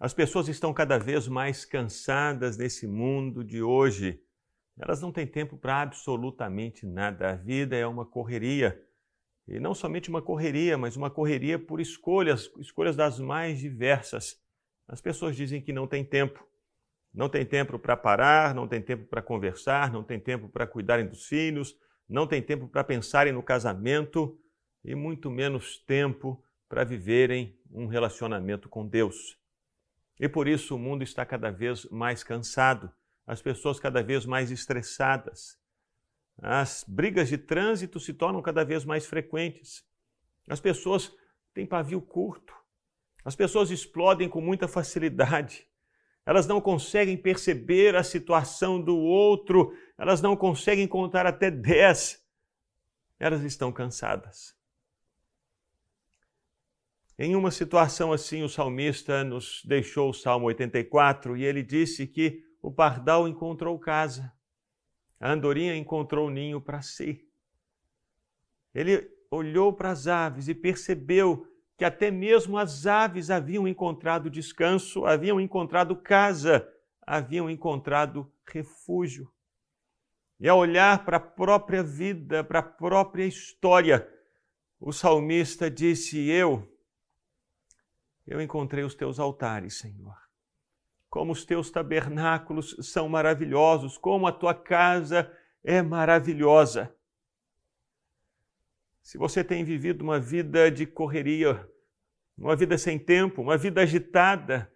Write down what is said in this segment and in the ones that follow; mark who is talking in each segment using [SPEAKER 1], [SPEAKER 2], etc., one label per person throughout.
[SPEAKER 1] As pessoas estão cada vez mais cansadas nesse mundo de hoje. Elas não têm tempo para absolutamente nada. A vida é uma correria. E não somente uma correria, mas uma correria por escolhas, escolhas das mais diversas. As pessoas dizem que não tem tempo. Não tem tempo para parar, não tem tempo para conversar, não tem tempo para cuidarem dos filhos, não tem tempo para pensarem no casamento e muito menos tempo para viverem um relacionamento com Deus. E por isso o mundo está cada vez mais cansado, as pessoas cada vez mais estressadas. As brigas de trânsito se tornam cada vez mais frequentes. As pessoas têm pavio curto. As pessoas explodem com muita facilidade. Elas não conseguem perceber a situação do outro, elas não conseguem contar até dez. Elas estão cansadas. Em uma situação assim, o salmista nos deixou o Salmo 84 e ele disse que o pardal encontrou casa, a andorinha encontrou ninho para si. Ele olhou para as aves e percebeu que até mesmo as aves haviam encontrado descanso, haviam encontrado casa, haviam encontrado refúgio. E ao olhar para a própria vida, para a própria história, o salmista disse: Eu eu encontrei os teus altares, Senhor. Como os teus tabernáculos são maravilhosos, como a tua casa é maravilhosa. Se você tem vivido uma vida de correria, uma vida sem tempo, uma vida agitada,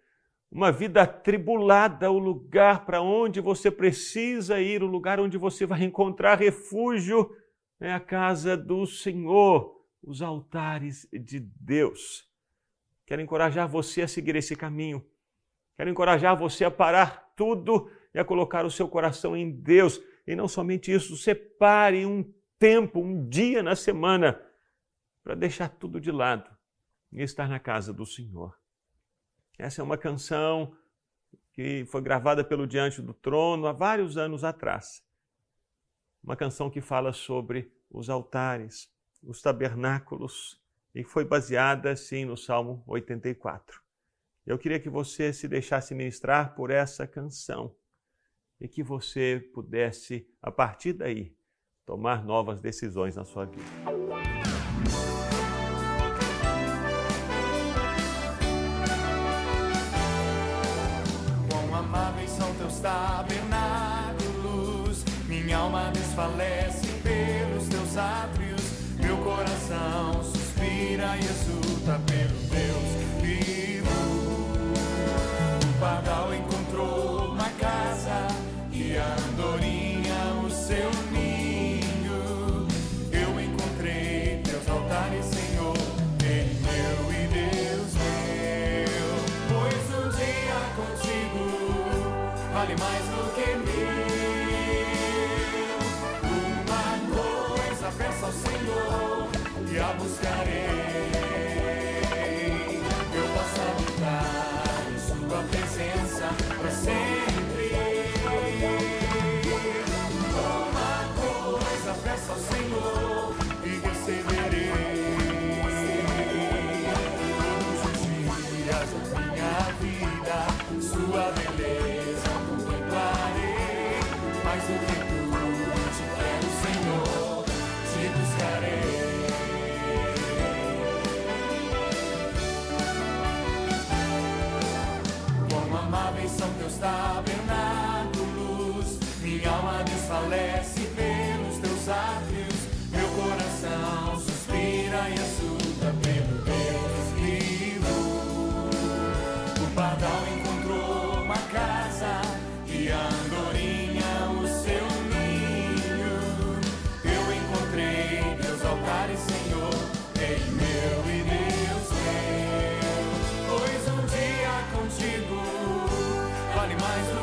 [SPEAKER 1] uma vida atribulada, o lugar para onde você precisa ir, o lugar onde você vai encontrar refúgio é a casa do Senhor, os altares de Deus. Quero encorajar você a seguir esse caminho. Quero encorajar você a parar tudo e a colocar o seu coração em Deus. E não somente isso, separe um tempo, um dia na semana, para deixar tudo de lado e estar na casa do Senhor. Essa é uma canção que foi gravada pelo Diante do Trono há vários anos atrás. Uma canção que fala sobre os altares, os tabernáculos e foi baseada, sim, no Salmo 84. Eu queria que você se deixasse ministrar por essa canção e que você pudesse, a partir daí, tomar novas decisões na sua vida.
[SPEAKER 2] Quão amáveis são teus tabernáculos, minha alma desfalece minds.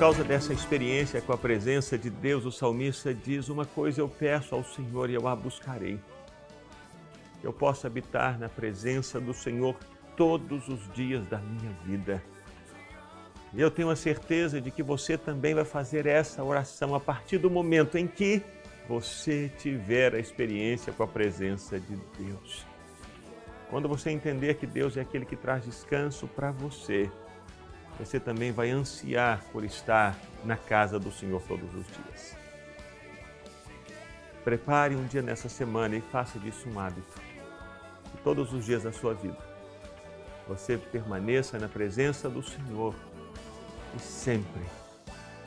[SPEAKER 1] causa dessa experiência com a presença de Deus, o salmista diz: Uma coisa eu peço ao Senhor e eu a buscarei. Que eu possa habitar na presença do Senhor todos os dias da minha vida. E eu tenho a certeza de que você também vai fazer essa oração a partir do momento em que você tiver a experiência com a presença de Deus. Quando você entender que Deus é aquele que traz descanso para você, você também vai ansiar por estar na casa do Senhor todos os dias. Prepare um dia nessa semana e faça disso um hábito. Todos os dias da sua vida, você permaneça na presença do Senhor e sempre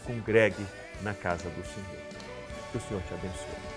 [SPEAKER 1] congregue na casa do Senhor. Que o Senhor te abençoe.